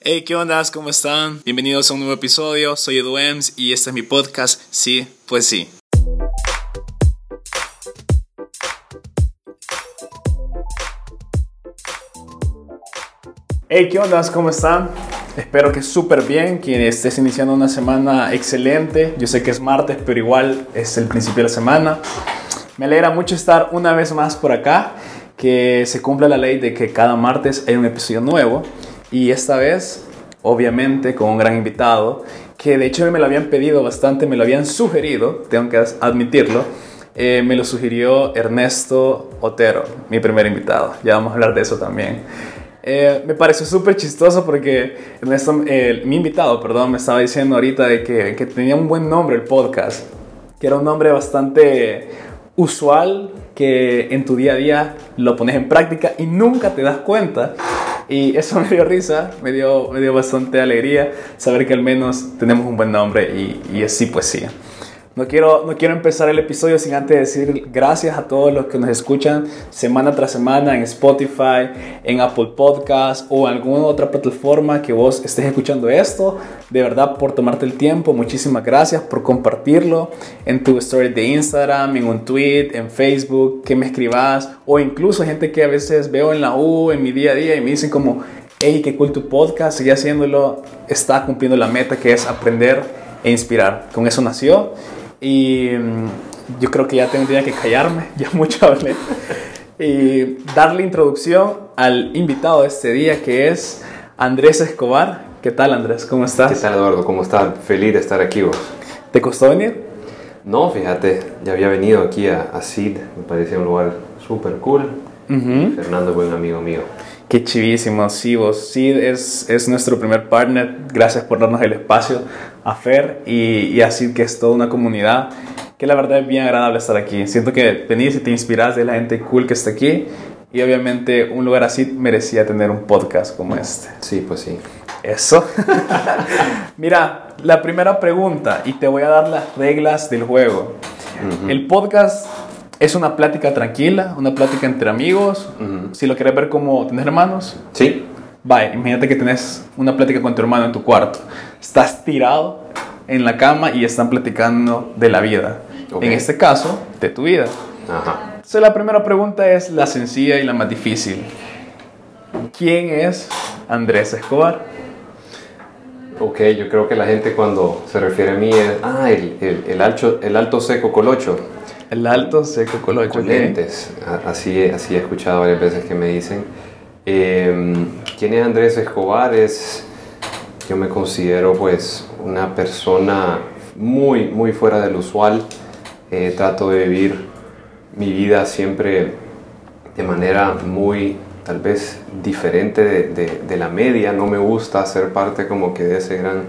Hey, ¿qué onda? ¿Cómo están? Bienvenidos a un nuevo episodio. Soy Edu Ems y este es mi podcast. Sí, pues sí. Hey, ¿qué onda? ¿Cómo están? Espero que súper bien, que estés iniciando una semana excelente. Yo sé que es martes, pero igual es el principio de la semana. Me alegra mucho estar una vez más por acá, que se cumpla la ley de que cada martes hay un episodio nuevo. Y esta vez, obviamente, con un gran invitado, que de hecho me lo habían pedido bastante, me lo habían sugerido, tengo que admitirlo. Eh, me lo sugirió Ernesto Otero, mi primer invitado. Ya vamos a hablar de eso también. Eh, me pareció súper chistoso porque Ernesto, mi invitado, perdón, me estaba diciendo ahorita de que, que tenía un buen nombre el podcast, que era un nombre bastante usual que en tu día a día lo pones en práctica y nunca te das cuenta. Y eso me dio risa, me dio, me dio bastante alegría saber que al menos tenemos un buen nombre y, y así pues sí. No quiero, no quiero empezar el episodio sin antes decir gracias a todos los que nos escuchan semana tras semana en Spotify, en Apple Podcast o alguna otra plataforma que vos estés escuchando esto. De verdad, por tomarte el tiempo, muchísimas gracias por compartirlo en tu story de Instagram, en un tweet, en Facebook, que me escribas o incluso gente que a veces veo en la U, en mi día a día y me dicen como, hey, qué cool tu podcast, sigue haciéndolo, está cumpliendo la meta que es aprender e inspirar. Con eso nació y mm, yo creo que ya tendría que callarme, ya mucho hablé. Y darle introducción al invitado de este día que es Andrés Escobar. ¿Qué tal Andrés? ¿Cómo estás? ¿Qué tal Eduardo? ¿Cómo estás? Feliz de estar aquí vos. ¿Te costó venir? No, fíjate, ya había venido aquí a, a CID, me parecía un lugar súper cool. Fernando es buen amigo mío. Qué chivísimo, sí, vos. Sí, es, es nuestro primer partner. Gracias por darnos el espacio a Fer y, y así que es toda una comunidad que la verdad es bien agradable estar aquí. Siento que venís y te inspiras de la gente cool que está aquí y obviamente un lugar así merecía tener un podcast como este. Sí, pues sí. Eso. Mira, la primera pregunta y te voy a dar las reglas del juego. El podcast es una plática tranquila, una plática entre amigos. Si lo quieres ver como tener hermanos. Sí. Vaya, imagínate que tenés una plática con tu hermano en tu cuarto. Estás tirado en la cama y están platicando de la vida. En este caso, de tu vida. Ajá. Entonces la primera pregunta es la sencilla y la más difícil. ¿Quién es Andrés Escobar? Ok, yo creo que la gente cuando se refiere a mí es, ah, el, el, el alto, el alto seco colocho. El alto seco colocho. Con lentes. Así, así he escuchado varias veces que me dicen. Eh, ¿Quién es Andrés Escobar? Es, yo me considero pues una persona muy, muy fuera del usual. Eh, trato de vivir mi vida siempre de manera muy tal vez diferente de, de, de la media. No me gusta ser parte como que de ese gran...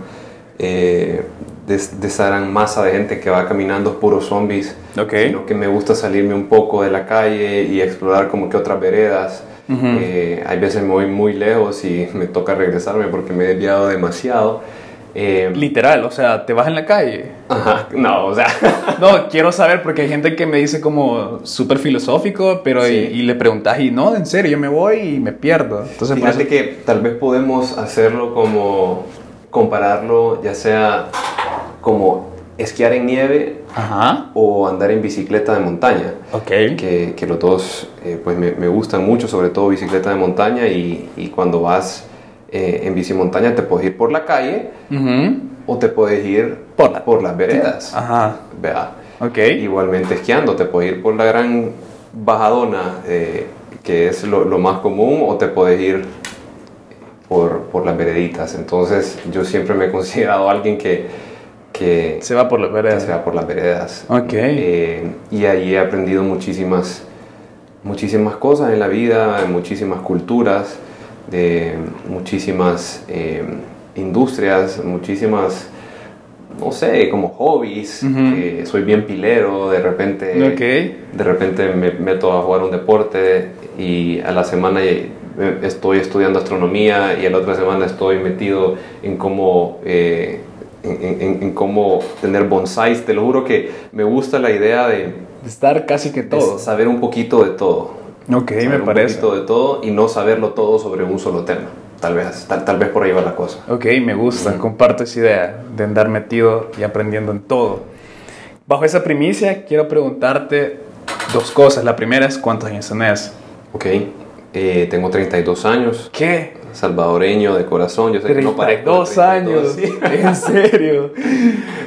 Eh, de, de, esa gran masa de gente que va caminando puros zombies, okay. sino que me gusta salirme un poco de la calle y explorar como que otras veredas. Uh -huh. eh, hay veces me voy muy lejos y me toca regresarme porque me he desviado demasiado. Eh, Literal, o sea, te vas en la calle. Ajá, no, o sea. no, quiero saber porque hay gente que me dice como súper filosófico, pero sí. y, y, le preguntas y no, en serio, yo me voy y me pierdo. Entonces, fíjate eso... que tal vez podemos hacerlo como compararlo, ya sea como esquiar en nieve Ajá. o andar en bicicleta de montaña. Okay. Que, que los dos eh, pues me, me, gustan mucho, sobre todo bicicleta de montaña y, y cuando vas eh, en bici montaña te puedes ir por la calle uh -huh. o te puedes ir por, la... por las veredas. Ajá. Okay. Igualmente esquiando, te puedes ir por la gran bajadona eh, que es lo, lo, más común o te puedes ir por, por las vereditas. Entonces yo siempre me he considerado alguien que que se va por las veredas. se va por las veredas. Ok. Eh, y ahí he aprendido muchísimas, muchísimas cosas en la vida, muchísimas culturas, de muchísimas eh, industrias, muchísimas, no sé, como hobbies. Uh -huh. soy bien pilero, de repente, okay. de repente me meto a jugar un deporte y a la semana estoy estudiando astronomía y a la otra semana estoy metido en cómo... Eh, en, en, en, cómo tener bonsáis. Te lo juro que me gusta la idea de, de estar casi que todo. saber un poquito de todo. Ok, saber me parece. Un poquito de todo y no saberlo todo sobre un solo tema. tal vez, tal, tal vez por ahí va la cosa. Ok, me gusta, comparto esa idea de andar metido y aprendiendo en todo. Bajo esa primicia, quiero preguntarte dos cosas. La primera es cuántos años tenés. Ok, eh, tengo 32 años. ¿Qué? Salvadoreño de corazón, yo sé que no parezco de Dos años, 32, en serio.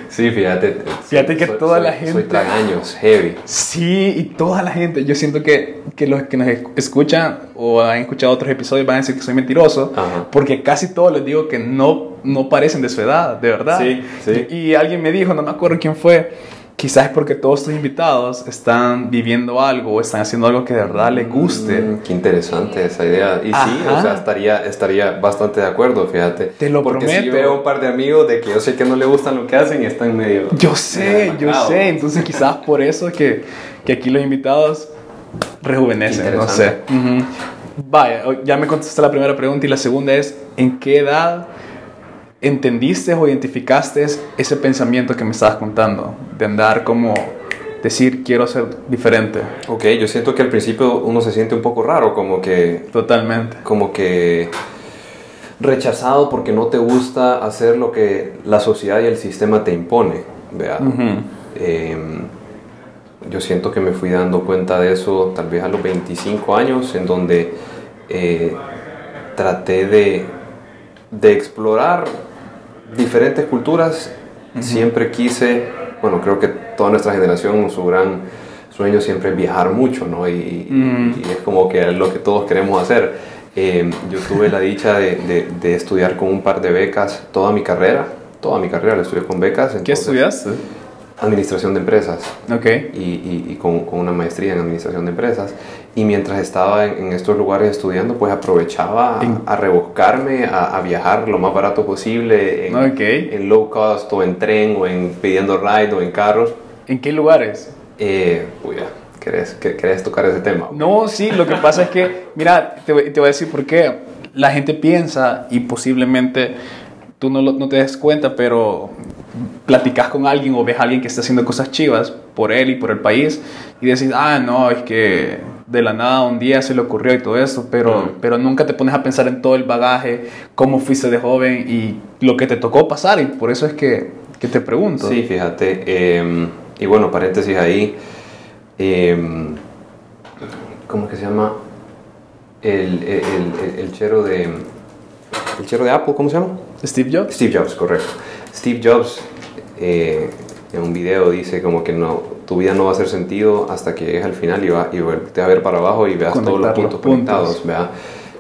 Sí, fíjate. Fíjate que soy- toda soy- la gente- Soy tragaños, heavy. Sí, y toda la gente, yo siento que, que los que nos escuchan o han escuchado otros episodios van a decir que soy mentiroso, Ajá. porque casi todos les digo que no, no parecen de su edad, de verdad. Sí, sí. Y, y alguien me dijo, no me acuerdo quién fue, quizás es porque todos estos invitados están viviendo algo o están haciendo algo que de verdad les guste. Mm, qué interesante esa idea. Y sí, Ajá. o sea, estaría, estaría bastante de acuerdo, fíjate. Te lo Porque sí prometo. veo un par de amigos de que yo sé que no le gustan lo que hacen y están medio... Yo sé, medio yo sé, entonces quizás por eso que, que aquí los invitados rejuvenecen, no sé. Interesante. Ujú. Vaya, ya me contestaste la primera pregunta y la segunda es, ¿en qué edad entendiste o identificaste ese pensamiento que me estabas contando? Andar como decir, quiero ser diferente. Ok, yo siento que al principio uno se siente un poco raro, como que... Totalmente. Como que rechazado porque no te gusta hacer lo que la sociedad y el sistema te impone, ¿vea? Eh, yo siento que me fui dando cuenta de eso tal vez a los 25 años, en donde eh, traté de, de explorar diferentes culturas. Siempre quise, bueno, creo que toda nuestra generación, su gran sueño siempre es viajar mucho, ¿no? Y, Mm. y es como que es lo que todos queremos hacer. Eh, yo tuve la dicha de, de- de estudiar con un par de becas toda mi carrera. Toda mi carrera la estudié con becas. ¿Qué entonces- estudiaste? Administración de empresas Ok. y, y- y con, con una maestría en administración de empresas. Y mientras estaba en, en estos lugares estudiando, pues aprovechaba a, a rebuscarme, a, a viajar lo más barato posible en, Ok. en low cost o en tren o en pidiendo ride o en carros. ¿En qué lugares? Eh, uy, ¿querés, que- ¿querés tocar ese tema? No, sí, lo que pasa es que, mira, te, te voy a decir por qué. La gente piensa y posiblemente tú no, lo- no te des cuenta, pero platicas con alguien o ves a alguien que está haciendo cosas chivas por él y por el país y decís, ah, no, es que de la nada un día se le ocurrió y todo eso, pero, pero nunca te pones a pensar en todo el bagaje, cómo fuiste de joven y lo que te tocó pasar y por eso es que, que te pregunto. Sí, fíjate. eh, y bueno, paréntesis ahí. eh, ¿Cómo es que se llama? El, el, el- el chero de... El chero de Apple, ¿cómo se llama? Steve Jobs. Steve Jobs, correcto. Steve Jobs eh, en un video dice como que no, tu vida no va a hacer sentido hasta que llegues al final y, va, y te a ver para abajo y veas todos los Conectar los puntos puntos.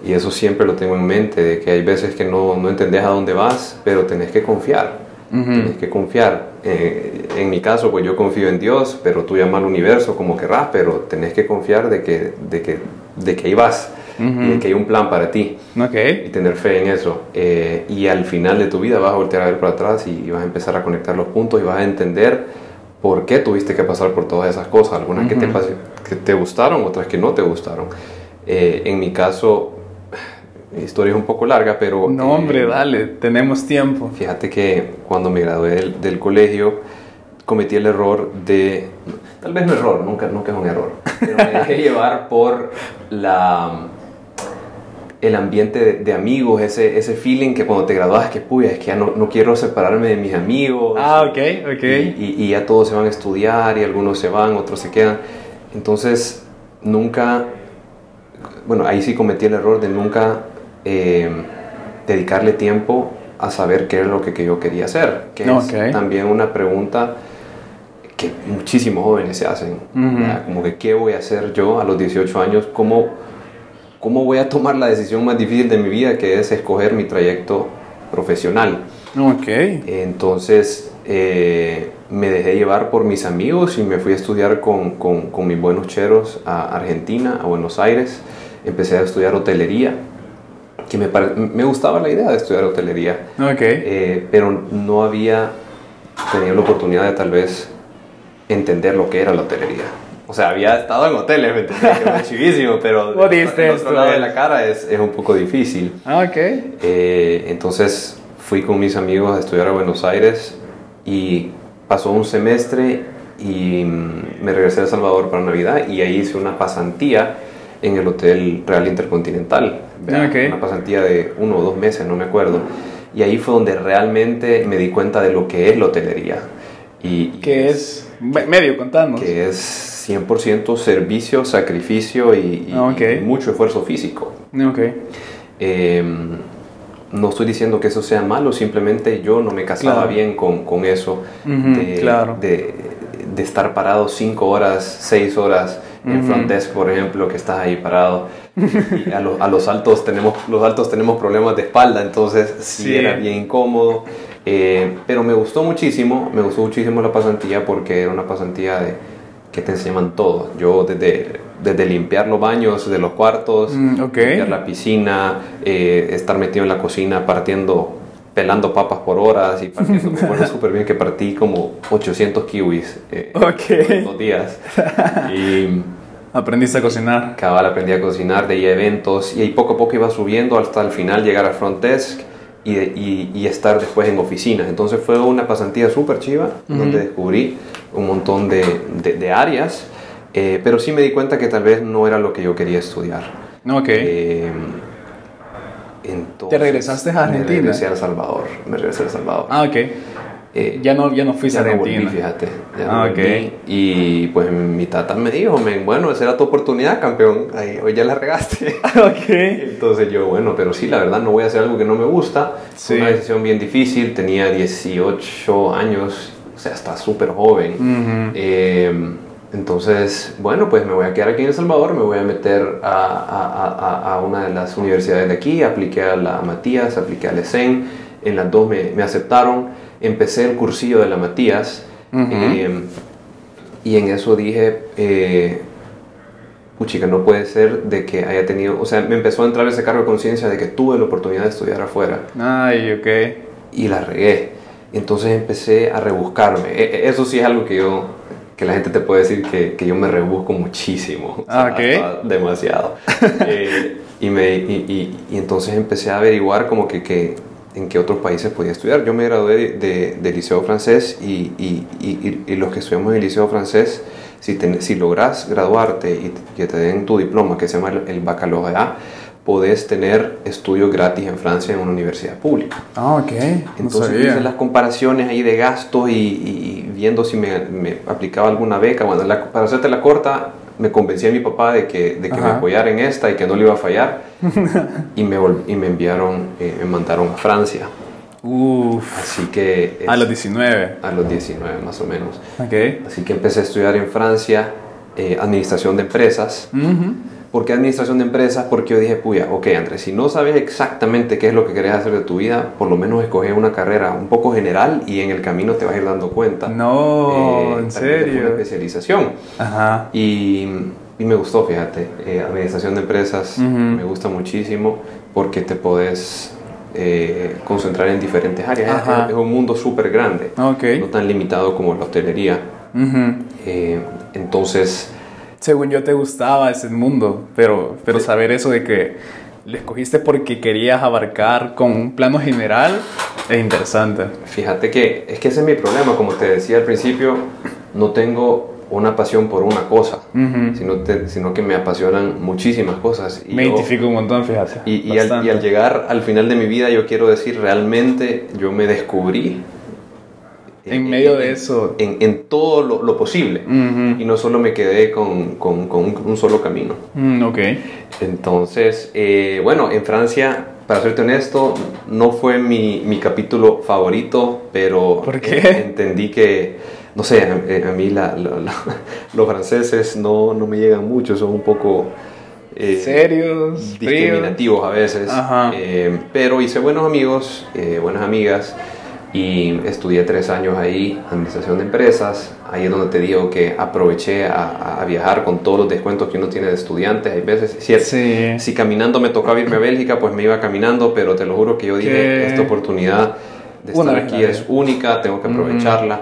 Y eso siempre lo tengo en mente, de que hay veces que no, no entendés a dónde vas, pero tenés que confiar. Tienes que confiar. Eh, en mi caso, pues yo confío en Dios, pero tú llama al universo como querrás, pero tenés que confiar de que, de que, de que ahí vas Ujú. y de que hay un plan para ti Ok. y tener fe en eso. Eh, y al final de tu vida vas a voltear a ver para atrás y, y vas a empezar a conectar los puntos y vas a entender por qué tuviste que pasar por todas esas cosas. Algunas que, te, Ujú. pas- que te gustaron, otras que no te gustaron. Eh, en mi caso, mi historia es un poco larga, pero... No, eh, hombre, dale, tenemos tiempo. Fíjate que cuando me gradué del, del colegio cometí el error de, tal vez no error, nunca, nunca es un error, pero me dejé llevar por la, el ambiente de, de amigos, ese, ese feeling que cuando te gradúas que, puya, es que ya no, no quiero separarme de mis amigos. Ah, ok, ok. Y, y- y ya todos se van a estudiar y algunos se van, otros se quedan. Entonces, nunca, bueno, ahí sí cometí el error de nunca eh, dedicarle tiempo a saber qué es lo que, que yo quería hacer, que Ok. es también una pregunta que muchísimos jóvenes se hacen. Como que, ¿qué voy a hacer yo a los 18 años? ¿Cómo, ¿Cómo voy a tomar la decisión más difícil de mi vida, que es escoger mi trayecto profesional? Ok. Entonces eh, me dejé llevar por mis amigos y me fui a estudiar con, con- con mis buenos cheros a Argentina, a Buenos Aires. Empecé a estudiar hotelería, que me, me gustaba la idea de estudiar hotelería, Ok. eh, pero no había tenido la oportunidad de tal vez entender lo que era la hotelería. O sea, había estado en hoteles, ¿me entiendes? Que era chivísimo, pero el esto, otro lado de eh. la cara es, es un poco difícil. Ah, ok. Eh, entonces fui con mis amigos a estudiar a Buenos Aires y pasó un semestre y mm, me regresé a El Salvador para Navidad y ahí hice una pasantía en el Hotel Real Intercontinental ¿verdad? Ok. una pasantía de uno o dos meses, no me acuerdo. Y ahí fue donde realmente me di cuenta de lo que es la hotelería. Y ¿Qué es? Me- Medio, contanos. que es 100% servicio, sacrificio y, y- Ah, y mucho esfuerzo físico. Ok. Eh, no estoy diciendo que eso sea malo, simplemente yo no me casaba Claro. bien con, con eso de, claro. de, de estar parado 5 horas, 6 horas en Ujú. front desk, por ejemplo, que estás ahí parado. Y a, lo- a los altos tenemos los altos tenemos problemas de espalda, entonces sí, Sí. era bien incómodo. Eh, pero me gustó muchísimo, me gustó muchísimo la pasantía porque era una pasantía de que te enseñaban todo. Yo desde, desde limpiar los baños de los cuartos, Mm, ok. limpiar la piscina, eh, estar metido en la cocina partiendo, pelando papas por horas y partiendo, me acuerdo súper bien que partí como 800 kiwis eh, Ok. en dos días. Y Aprendiste a cocinar. cabal aprendí a cocinar, de ahí a eventos y ahí poco a poco iba subiendo hasta el final llegar al front desk y, de- y, y estar después en oficinas. Entonces fue una pasantía súper chiva donde descubrí un montón de, de- de áreas, eh, pero sí me di cuenta que tal vez no era lo que yo quería estudiar. Ok. Eh, entonces, ¿Te regresaste a Argentina? Me regresé a El Salvador. Me regresé a El Salvador. ah, ok. Eh, Ya no, ya no fuiste a no volví, Argentina. fíjate. Ya no Ah, volví. ok. Y pues mi tata me dijo, "Men, bueno, esa era tu oportunidad, campeón. Ahí, hoy ya la regaste. ok. Entonces yo, bueno, pero sí, la verdad no voy a hacer algo que no me gusta. Sí. Fue una decisión bien difícil. Tenía 18 años, o sea, está súper joven. Ujú. Eh, entonces, bueno, pues me voy a quedar aquí en El Salvador, me voy a meter a, a- a- a una de las universidades de aquí, apliqué a la Matías, apliqué a la ESEN, en las dos me, me aceptaron, empecé el cursillo de la Matías Ujú. eh, y en eso dije, eh, puchica, no puede ser de que haya tenido, o sea, me empezó a entrar ese cargo de conciencia de que tuve la oportunidad de estudiar afuera Ay, ok. y la regué. Entonces empecé a rebuscarme. E- e- Eso sí es algo que yo, que la gente te puede decir que, que yo me rebusco muchísimo. O sea, Ah, ok. hasta demasiado. Eh, y, me, y, y- y entonces empecé a averiguar como que, que en qué otros países podía estudiar. Yo me gradué de, de- liceo francés y, y- y- y los que estudiamos en el liceo francés, si, ten- si logras graduarte y que te den tu diploma, que se llama el, baccalaureat, podés tener estudios gratis en Francia en una universidad pública. Ah, ok. Entonces hice las comparaciones ahí de gastos y, y viendo si me, me aplicaba alguna beca. Bueno, la- para hacerte la corta, me convencí a mi papá de que, de que me apoyara en esta y que no le iba a fallar. y, me, y me enviaron, eh, me mandaron a Francia. Uf. Así que... A los 19. a los 19 más o menos. Ok. Así que empecé a estudiar en Francia eh, administración de empresas. Ujú. ¿Por qué administración de empresas? Porque yo dije, puya, ok, Andrés, si no sabes exactamente qué es lo que querés hacer de tu vida, por lo menos escoge una carrera un poco general y en el camino te vas a ir dando cuenta. No, Eh, en de Una serio. especialización. Ajá. Y, y me gustó, fíjate, eh, administración de empresas me gusta muchísimo porque te podés eh, concentrar en diferentes áreas. Ajá. Es, un mundo súper grande, Ok. no tan limitado como la hostelería. Ujú. Eh, entonces, Según yo te gustaba ese mundo, pero, pero Sí. saber eso de que lo escogiste porque querías abarcar con un plano general es interesante. Fíjate que es que ese es mi problema, como te decía al principio, no tengo una pasión por una cosa, Ujú. sino, te- sino que me apasionan muchísimas cosas. Y Me yo- identifico un montón, fíjate. Y, y al, y al llegar al final de mi vida, yo quiero decir, realmente yo me descubrí. En medio de eso. En, en todo lo, lo posible. Ujú. Y no solo me quedé con, con- con un, un solo camino. Mm, ok. Entonces, eh, bueno, en Francia, para serte honesto, no fue mi, mi capítulo favorito, pero ¿Por qué? entendí que, no sé, a, a mí la- la- la- los franceses no, no me llegan mucho, son un poco... eh, Serios, fríos. discriminativos a veces, Ajá. eh, pero hice buenos amigos, eh, buenas amigas y estudié tres años ahí, administración de empresas, ahí es donde te digo que aproveché a, a viajar con todos los descuentos que uno tiene de estudiantes, hay veces, si, Sí. si caminando me tocaba irme a Bélgica, pues me iba caminando, pero te lo juro que yo dije, ¿Qué? esta oportunidad de estar aquí es única, tengo que aprovecharla.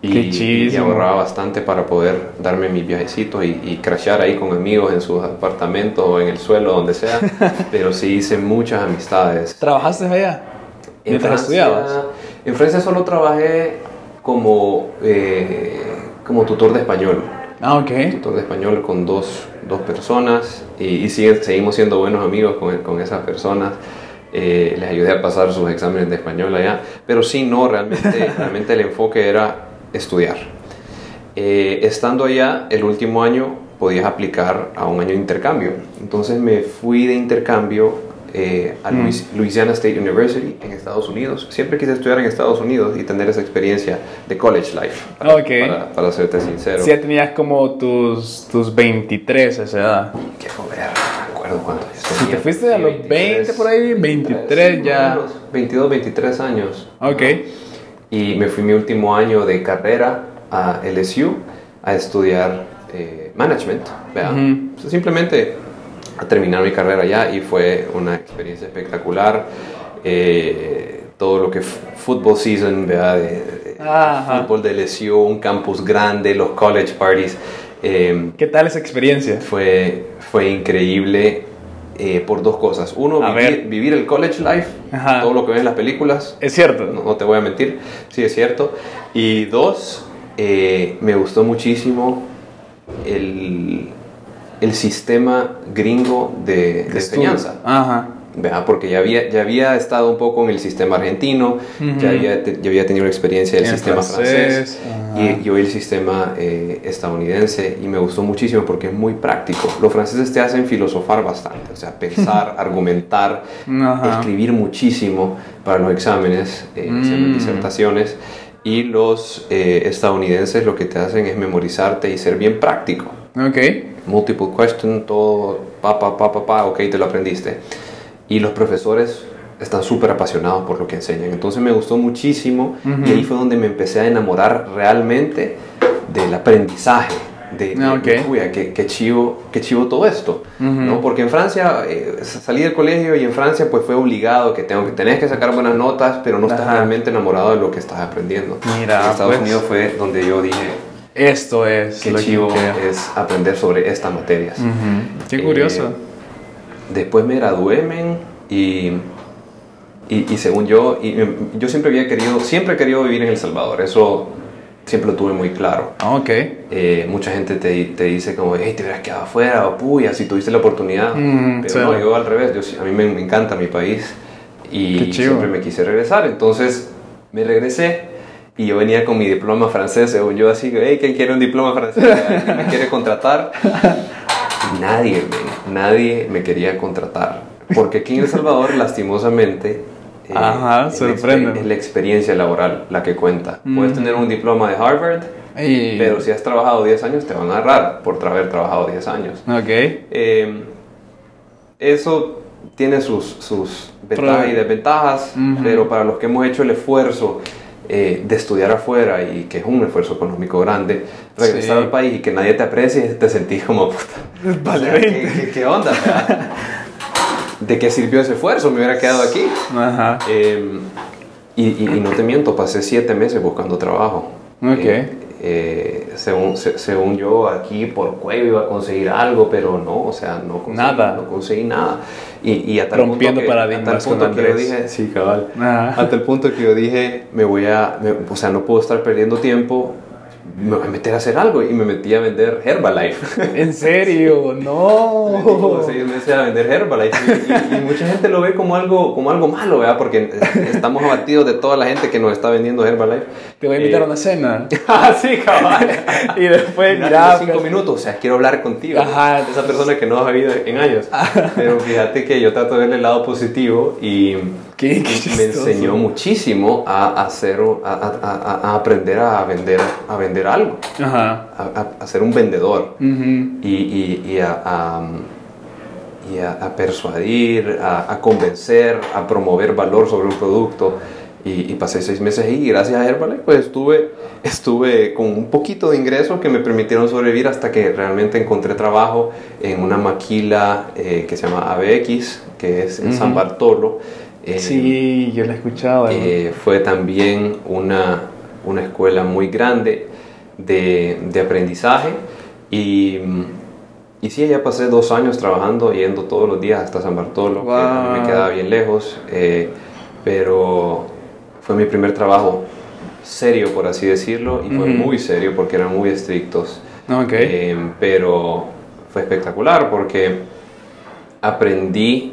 Y, Qué y chísimo. ahorraba bastante para poder darme mis viajecitos y, y crashear ahí con amigos en sus apartamentos o en el suelo, donde sea. Pero sí hice muchas amistades. ¿Trabajaste allá? En Mientras Francia- estudiabas. En Francia solo trabajé como, eh, como tutor de español. Ah, ok. tutor de español con dos, dos personas y, y seguimos siendo buenos amigos con, con esas personas. Eh, les ayudé a pasar sus exámenes de español allá, pero sí, no, realmente, realmente el enfoque era estudiar. Eh, estando allá, el último año podías aplicar a un año de intercambio. Entonces me fui de intercambio eh, a Mm. Louis- Louisiana State University en Estados Unidos. Siempre quise estudiar en Estados Unidos y tener esa experiencia de college life, para, Ok. para, para serte sincero. Sí, ya tenías como tus, tus 23 a esa edad. Qué joder, no me acuerdo cuánto yo Si te fuiste a los 20 por ahí, 23 sí, ya. más o menos, 22, 23 años. Ok. Y me fui mi último año de carrera a LSU a estudiar eh, management. O sea, simplemente a terminar mi carrera allá y fue una experiencia espectacular. Eh, todo lo que fútbol season, ¿verdad? De, de- fútbol de LSU, un campus grande, los college parties. eh, ¿Qué tal esa experiencia? fue, fue increíble eh, por dos cosas. Uno, vivir, el college life, Ajá. todo lo que ven en las películas. Es cierto. No, no te voy a mentir, sí es cierto. Y dos, eh, me gustó muchísimo el, el sistema gringo de, de enseñanza. Ajá. ¿verdad? Porque ya había, ya había estado un poco en el sistema argentino, Ujú. ya, había, te- ya había tenido experiencia del En sistema francés, francés, ajá. y, y hoy el sistema eh, estadounidense y me gustó muchísimo porque es muy práctico. Los franceses te hacen filosofar bastante, o sea, pensar, argumentar, escribir muchísimo para los exámenes, eh, Mm. disertaciones. Y los eh, estadounidenses lo que te hacen es memorizarte y ser bien práctico Ok. Multiple question, todo, pa, pa, pa, pa, pa, ok, te lo aprendiste. Y los profesores están súper apasionados por lo que enseñan. Entonces me gustó muchísimo Ujú. y ahí fue donde me empecé a enamorar realmente del aprendizaje. De, de- "Uy, qué, qué chivo, qué chivo todo esto, Ujú. ¿no? Porque en Francia, eh, salí del colegio y en Francia pues fue obligado que tengo que tenés que sacar buenas notas, pero no estás Ajá. realmente enamorado de lo que estás aprendiendo. Mira, en Estados pues. Unidos fue donde yo dije, Esto es qué lo chivo que es aprender sobre estas materias. Ujú. Qué Eh, curioso. después me gradué, men, y, y, y según yo, y, em, yo siempre había querido, siempre he querido vivir en El Salvador, eso siempre lo tuve muy claro. Ah, ok. Eh, mucha gente te, te dice como, hey, te hubieras quedado afuera, o puya, si tuviste la oportunidad. Mm, Pero no, yo al revés, yo, a mí me, me encanta mi país y siempre me quise regresar, entonces me regresé. Y yo venía con mi diploma francés, según yo, así que, hey, ¿quién quiere un diploma francés? ¿Quién me quiere contratar? Nadie, men, nadie me quería contratar. Porque aquí en El Salvador, lastimosamente, eh, Ajá, es la exper- sorprende. es la experiencia laboral la que cuenta. Puedes Mm. tener un diploma de Harvard, pero si has trabajado 10 años, te van a agarrar por haber trabajado 10 años. Ok. Eh, eso tiene sus, sus ventajas y desventajas, pero para los que hemos hecho el esfuerzo eh, de estudiar afuera y que es un esfuerzo económico grande, regresar Sí. al país y que nadie te aprecie, te sentís como, puta, Vale, o sea, ¿qué, 20. qué- qué onda? ¿De qué sirvió ese esfuerzo? Me hubiera quedado aquí. Ajá. Eh, y, y- y no te miento, pasé siete meses buscando trabajo. Ok. Eh, eh, según, se- según yo, aquí por cuello iba a conseguir algo, pero no, o sea, no conseguí Nada. No conseguí nada. Y, y a tal Rompiendo punto que, paradigmas a tal punto que yo dije, sí, cabal. Ajá. A tal punto que yo dije, me voy a, me- o sea, no puedo estar perdiendo tiempo, me voy a meter a hacer algo. Y me metí a vender Herbalife. ¿En serio? Me como No. seis meses a vender Herbalife y, y- y mucha gente lo ve como algo, como algo malo, ¿verdad? Porque estamos abatidos de toda la gente que nos está vendiendo Herbalife. Te voy a invitar Eh, a una cena. ah, sí, cabal. y después, Mira, cinco pues, minutos, o sea, quiero hablar contigo. Ajá. Esa persona que no has visto en años. Pero fíjate que yo trato de verle el lado positivo y Qué- qué me enseñó muchísimo a hacer, a, a- a- aprender a vender, a vender algo, Ajá. a, ser un vendedor Ujú. y, y- y a, a- y a- persuadir, a, convencer, a promover valor sobre un producto. Y, y pasé seis meses ahí y gracias a Herbalife pues estuve, estuve con un poquito de ingresos que me permitieron sobrevivir hasta que realmente encontré trabajo en una maquila eh, que se llama ABX, que es en San Ujú. Bartolo. Eh, Sí, yo lo he escuchado. eh, fue también una, una escuela muy grande de, de aprendizaje y, y sí, ya pasé dos años trabajando, yendo todos los días hasta San Bartolo, que a mí me Wow. quedaba bien lejos, eh, pero fue mi primer trabajo serio, por así decirlo, y fue Ujú. muy serio porque eran muy estrictos. Ok. Eh, pero fue espectacular porque aprendí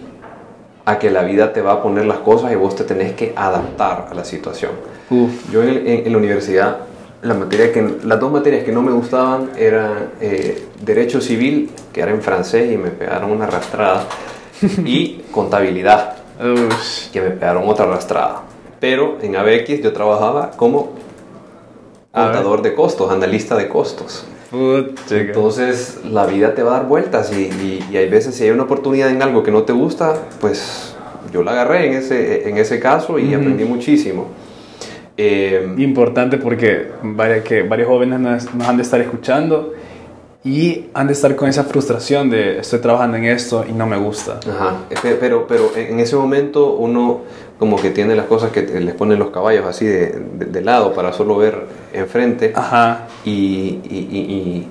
a que la vida te va a poner las cosas y vos te tenés que adaptar a la situación. Uf. Yo en, en- en la universidad, la materia que, las dos materias que no me gustaban eran eh, Derecho Civil, que era en francés y me pegaron una arrastrada, y Contabilidad, Ush. que me pegaron otra arrastrada. Pero en ABX yo trabajaba como contador de costos, analista de costos. Pucha, Entonces la vida te va a dar vueltas y, y- y hay veces si hay una oportunidad en algo que no te gusta, pues yo la agarré en ese, en ese caso y Ujú. aprendí muchísimo. Eh, Importante porque varios, que varios jóvenes nos, nos han de estar escuchando y han de estar con esa frustración de estoy trabajando en esto y no me gusta. Ajá, Pe- pero, pero en ese momento uno como que tiene las cosas que te- les ponen los caballos así de, de- de lado para solo ver enfrente Ajá. y, y, y, y-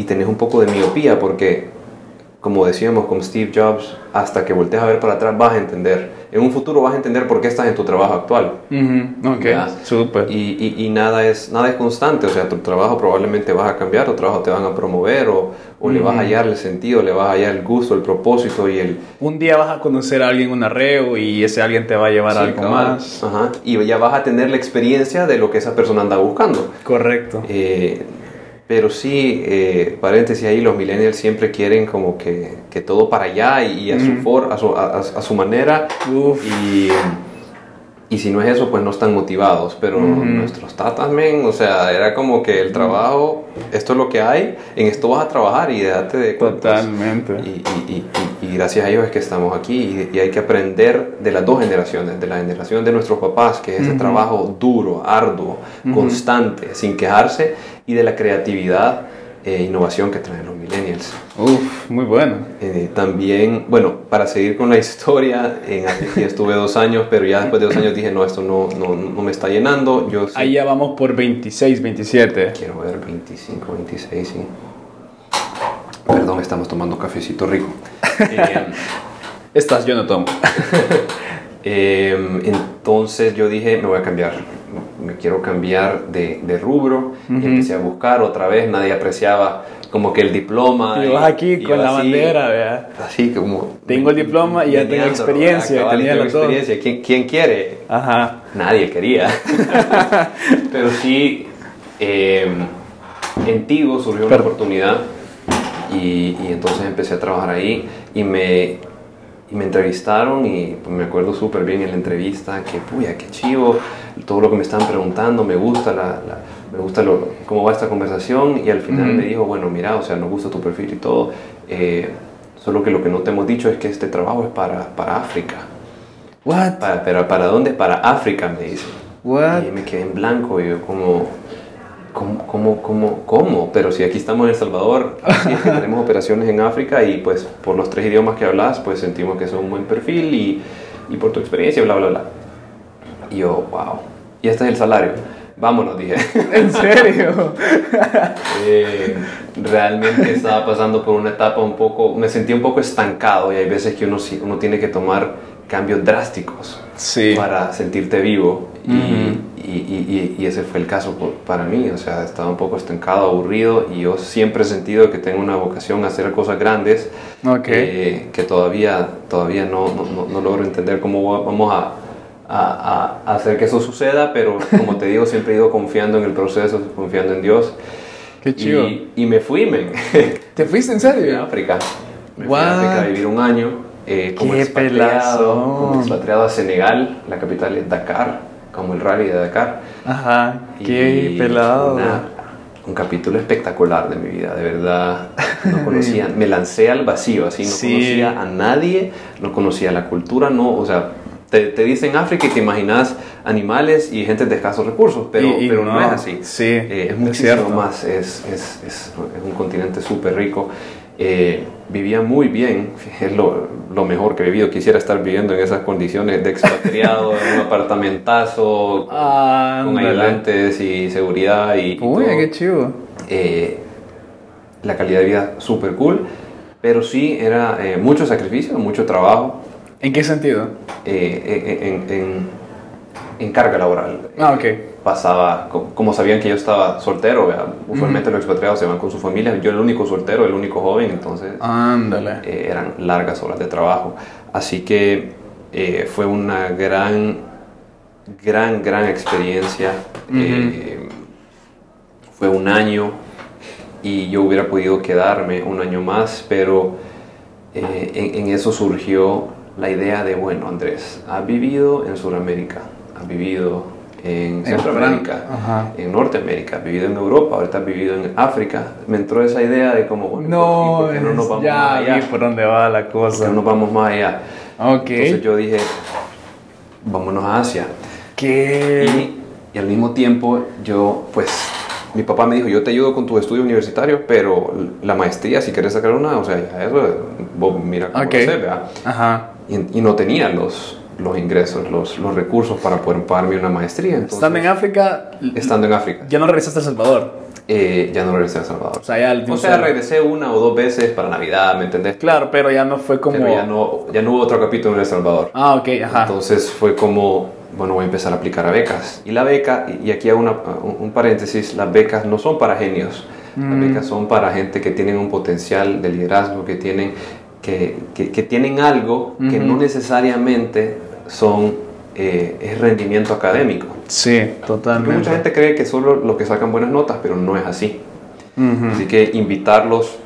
y tenés un poco de miopía porque como decíamos con Steve Jobs, hasta que voltees a ver para atrás vas a entender, en un futuro vas a entender por qué estás en tu trabajo actual. Ujú, Ok, Ya. súper. Y, y- y nada, es, nada es constante, o sea, tu trabajo probablemente vas a cambiar, tu trabajo te van a promover o, o le vas a hallar el sentido, le vas a hallar el gusto, el propósito y el, Un día vas a conocer a alguien en un arreo y ese alguien te va a llevar a algo cabal. más. Ajá. Y ya vas a tener la experiencia de lo que esa persona anda buscando. Correcto. Eh, pero sí, eh, paréntesis ahí, los millennials siempre quieren como que, que todo para allá y, a, su for, a, su, a- a- a su manera. Uf. Y, y si no es eso, pues no están motivados. Pero nuestros tatas, men, o sea, era como que el trabajo, esto es lo que hay, en esto vas a trabajar y déjate de. Totalmente. Y, y- y- y- y gracias a ellos es que estamos aquí y, hay que aprender de las dos generaciones, de la generación de nuestros papás, que es ese trabajo duro, arduo, constante, sin quejarse, y de la creatividad e innovación que traen los millennials. Uf, muy bueno. Eh, también, bueno, para seguir con la historia, en aquí estuve dos años, pero ya después de dos años dije, no, esto no, no, no me está llenando, yo sí Ahí ya vamos por 26, 27. quiero ver 25, 26, sí. Perdón, estamos tomando cafecito rico. Eh, Estas yo no tomo. Eh, entonces yo dije, me voy a cambiar, me quiero cambiar de, de rubro. Y empecé a buscar otra vez, nadie apreciaba como que el diploma. Y vas aquí y con la así, bandera, vea. Así como... Tengo el diploma y ya tengo experiencia, ¿verdad? Tenía tengo experiencia. ¿Quién, quién quiere? Ajá. Nadie quería. Pero sí, eh, en Tigo surgió una Perdón. oportunidad y, y entonces empecé a trabajar ahí y me, y me entrevistaron y pues, me acuerdo súper bien en la entrevista que, puya, qué chivo, todo lo que me estaban preguntando, me gusta, la, la- me gusta lo- cómo va esta conversación y al final me dijo, bueno, mira, o sea, nos gusta tu perfil y todo, eh, solo que lo que no te hemos dicho es que este trabajo es para, para África. What? Para, pero ¿para dónde? Para África, me dice. What? Y me quedé en blanco y yo como, ¿cómo, cómo, cómo, cómo? Pero si aquí estamos en El Salvador, sí, es que tenemos operaciones en África y pues por los tres idiomas que hablas, pues sentimos que es un buen perfil y, y por tu experiencia, bla, bla, bla. Y yo, wow. Y este es el salario. Vámonos, dije. ¿En serio? Eh, realmente estaba pasando por una etapa un poco, me sentí un poco estancado y hay veces que uno, uno tiene que tomar cambios drásticos Sí. para sentirte vivo y, y- y- y- y ese fue el caso por- para mí, o sea, estaba un poco estancado, aburrido y yo siempre he sentido que tengo una vocación a hacer cosas grandes Ok. eh, que todavía, todavía no, no, no- logro entender cómo va- vamos a, a- a hacer que eso suceda, pero como te digo, siempre he ido confiando en el proceso, confiando en Dios. Qué chido. Y, y me fui, men. ¿Te fuiste en Fui a serio? África. Me fui What? a África a vivir un año eh, como, expatriado, como expatriado a Senegal, la capital es Dakar, como el rally de Dakar. Ajá. Qué Y pelado. una- un capítulo espectacular de mi vida, de verdad. No conocía, me lancé al vacío, así, no Sí. conocía a nadie, no conocía la cultura, no, o sea, te, te dicen África y te imaginas animales y gente de escasos recursos, pero, Y- y pero no, no, es así. sí, Eh, es es muchísimo cierto. más, es, es, es, es un continente súper rico. Eh, vivía muy bien, es lo, lo mejor que he vivido. Quisiera estar viviendo en esas condiciones de expatriado, en un apartamentazo, Ah, con ayudantes y seguridad y, Uy, qué chido. Eh, la calidad de vida súper cool, pero sí era eh, mucho sacrificio, mucho trabajo. ¿En qué sentido? eh, en, en- en carga laboral. Ah, ok. Pasaba, co- como sabían que yo estaba soltero, ¿verdad? usualmente los expatriados se van con su familia, yo el único soltero, el único joven, entonces Ándale. eh, eran largas horas de trabajo. Así que eh, fue una gran, gran, gran experiencia. Eh, fue un año y yo hubiera podido quedarme un año más, pero eh, en, en eso surgió la idea de, bueno, Andrés, has vivido en Sudamérica, has vivido en Centroamérica, Ajá. en Norteamérica, has vivido en Europa, ahorita has vivido en África. Me entró esa idea de como, bueno, No, ¿por qué no nos vamos ya más allá? por dónde va la ¿Por qué cosa. no nos vamos más allá? Ok. Entonces yo dije, vámonos a Asia. ¿Qué? Y, y al mismo tiempo yo, pues, mi papá me dijo, yo te ayudo con tus estudios universitarios, pero la maestría, si quieres sacar una, o sea, eso, vos mira cómo Ok. lo haces, ¿verdad? Ajá. Y, y no tenía los, los ingresos, los, los recursos para poder pagarme una maestría. Entonces, Estando en África, estando en África, ya no regresaste a El Salvador. eh, ya no regresé a El Salvador. O sea, ya el O sea, regresé una o dos veces para Navidad, ¿me entendés? Claro, pero ya no fue como. Pero ya no, ya no hubo otro capítulo en El Salvador. Ah, ok, ajá. Entonces fue como, bueno, voy a empezar a aplicar a becas. Y la beca, y aquí hago una- un un paréntesis, las becas no son para genios. Las Mm. becas son para gente que tienen un potencial de liderazgo, que tienen, que, que- que tienen algo que Ujú. no necesariamente son, eh, es rendimiento académico. Sí, Porque totalmente. mucha gente cree que solo los que sacan buenas notas, pero no es así. Ujú. Así que invitarlos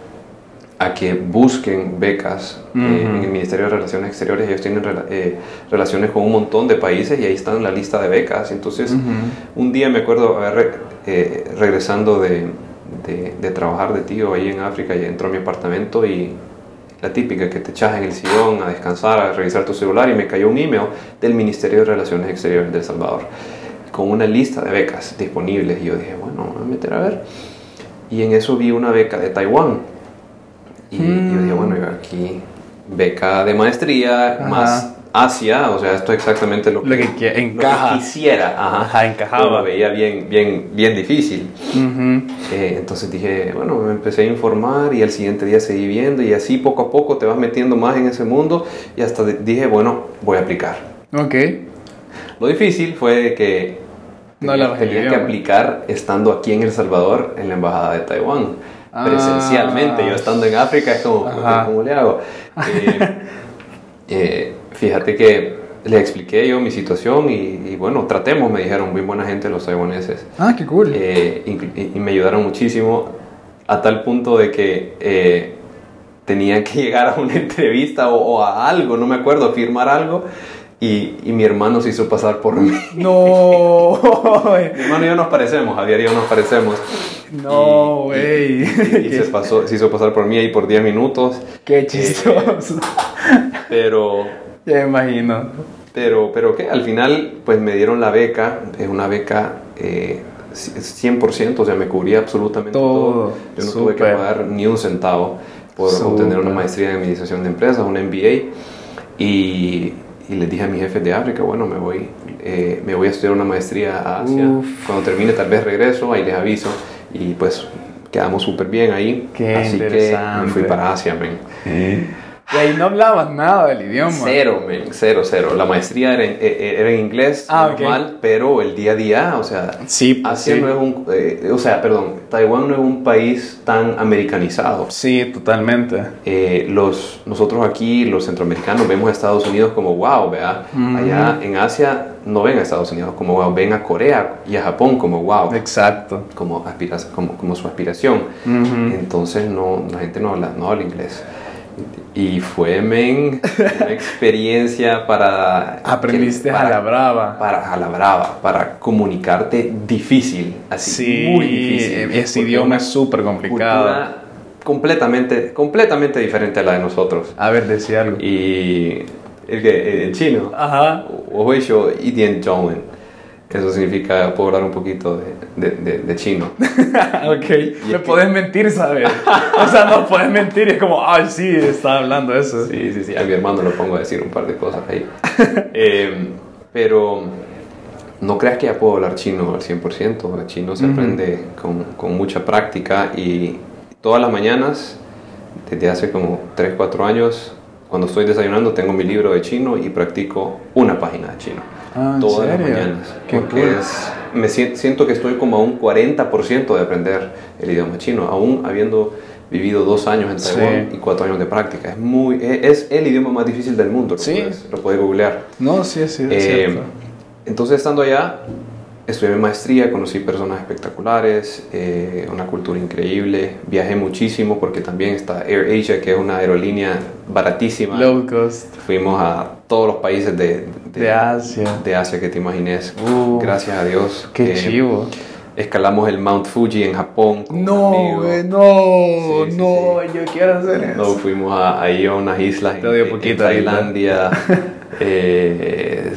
a que busquen becas eh, Ujú. en el Ministerio de Relaciones Exteriores. Ellos tienen eh, relaciones con un montón de países y ahí están en la lista de becas. Entonces, Ujú. un día me acuerdo haber eh, regresando de, de- de trabajar de tío ahí en África y entró a mi apartamento y la típica que te echas en el sillón a descansar, a revisar tu celular y me cayó un email del Ministerio de Relaciones Exteriores de El Salvador con una lista de becas disponibles y yo dije, bueno, me voy a meter a ver. Y en eso vi una beca de Taiwán. Y yo dije, bueno, yo aquí beca de maestría, Ajá. más Asia, o sea, esto es exactamente lo que, Lo que qui- lo que encaja. quisiera. Ajá, Ajá, encajaba. Lo veía bien, bien, bien difícil. Ujú. Eh, entonces dije, bueno, me empecé a informar y al siguiente día seguí viendo y así poco a poco te vas metiendo más en ese mundo y hasta dije, bueno, voy a aplicar. Ok. Lo difícil fue que No que aplicar estando aquí en El Salvador, en la Embajada de Taiwán, Ah. presencialmente. Yo estando en África es como. ¿cómo le hago? Eh, eh, fíjate que le expliqué yo mi situación y, y bueno, tratemos, me dijeron, muy buena gente los taiwaneses. Ah, qué cool. Eh, y, y me ayudaron muchísimo a tal punto de que eh, tenía que llegar a una entrevista o, o a algo, no me acuerdo, a firmar algo. Y, y mi hermano se hizo pasar por mí. No. Mi hermano y yo nos parecemos, a diario nos parecemos. No, Y- güey. Y, y se, pasó, se hizo pasar por mí ahí por 10 minutos. Qué chistoso. Pero, Ya me imagino. pero, pero que al final, pues me dieron la beca. Es una beca eh, 100%, o sea, me cubría absolutamente Todo, todo. Yo no tuve que pagar ni un centavo por Súper. obtener una maestría en administración de empresas, un MBA. Y, y les dije a mis jefes de África, bueno, me voy, eh, me voy a estudiar una maestría a Asia. Uf. Cuando termine tal vez regreso, ahí les aviso. Y pues quedamos súper bien ahí. Qué Así que me fui para Asia, men. Y ahí no hablabas nada del idioma. Cero, men, cero, cero. La maestría era en, eh, era en inglés, Ah, normal, pero el día a día, o sea, Sí, pues, Asia sí. no es un, eh, o sea, perdón, Taiwán no es un país tan americanizado. Sí, totalmente. Eh, los, nosotros aquí, los centroamericanos, vemos a Estados Unidos como wow, ¿verdad? Ujú. Allá en Asia no ven a Estados Unidos como wow, ven a Corea y a Japón como wow, Exacto. como, aspira- como, como su aspiración. Entonces no, la gente no habla, no habla inglés. Y fue, men, una experiencia para... Aprendiste para- a la brava. Para, a la brava, para comunicarte difícil, así, Sí, muy difícil. ese idioma es súper complicado. completamente, completamente diferente a la de nosotros. A ver, decía algo. Y el, que, el chino, Ajá. Eso significa, puedo hablar un poquito de, de, de, chino. ok, y me puedes mentir, ¿sabes? o sea, no puedes mentir, es como, ay, sí, está hablando eso. Sí, sí, sí, a mi hermano lo pongo a decir un par de cosas ahí. Em, pero no creas que ya puedo hablar chino al 100%, el chino se mm. aprende con, con mucha práctica y todas las mañanas, desde hace como 3, 4 años, cuando estoy desayunando tengo mi libro de chino y practico una página de chino. Ah, ¿en todas las mañanas. Qué porque cool. es, me sien- siento que estoy como a un 40% de aprender el idioma chino, aún habiendo vivido dos años en Sí. Taiwán y cuatro años de práctica. Es, muy, e, es, el idioma más difícil del mundo, lo, Sí. puedes, lo puedes googlear. No, sí, sí, es Eh, cierto. entonces, estando allá, estudié mi maestría, conocí personas espectaculares, eh, una cultura increíble, viajé muchísimo porque también está Air Asia, que es una aerolínea baratísima. Low cost. Fuimos a todos los países de, De Asia. de Asia que te imagines. Uh, Gracias a Dios. Qué Eh, chivo. Escalamos el Mount Fuji en Japón. con No, güey, no, Sí, sí, no, yo quiero hacer eso. No, fuimos a, ahí a unas islas en, Te odio en poquito ahorita. Tailandia. eh,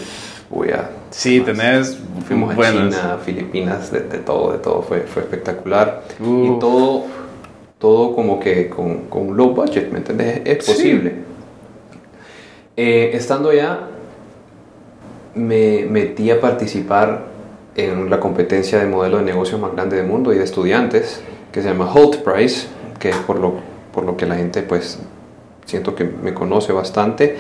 voy a Sí, tenés Fuimos a. China, Filipinas, de, de todo, de todo, fue, fue espectacular. Y todo, todo como que con, con low budget, ¿me entiendes? Es posible. Eh, estando allá, me metí a participar en la competencia de modelo de negocios más grande del mundo y de estudiantes, que se llama Holt Prize, que es por lo, por lo que la gente, pues, siento que me conoce bastante.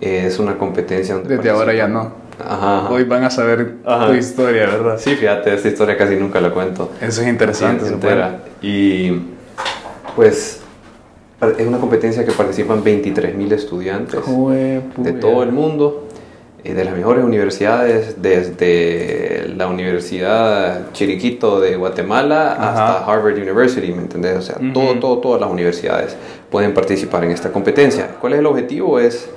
Eh, es una competencia donde Desde ahora ya no. Ajá, ajá. Hoy van a saber Ajá. tu historia, ¿verdad? Sí, fíjate, esta historia casi nunca la cuento. Eso es interesante. Sí, entera. Y pues es una competencia que participan 23.000 estudiantes de todo el mundo, eh, de las mejores universidades, desde la Universidad Chiriquito de Guatemala Ajá. hasta Harvard University, ¿me entendés? O sea, todo, todo, todas las universidades pueden participar en esta competencia. ¿Cuál es el objetivo? Es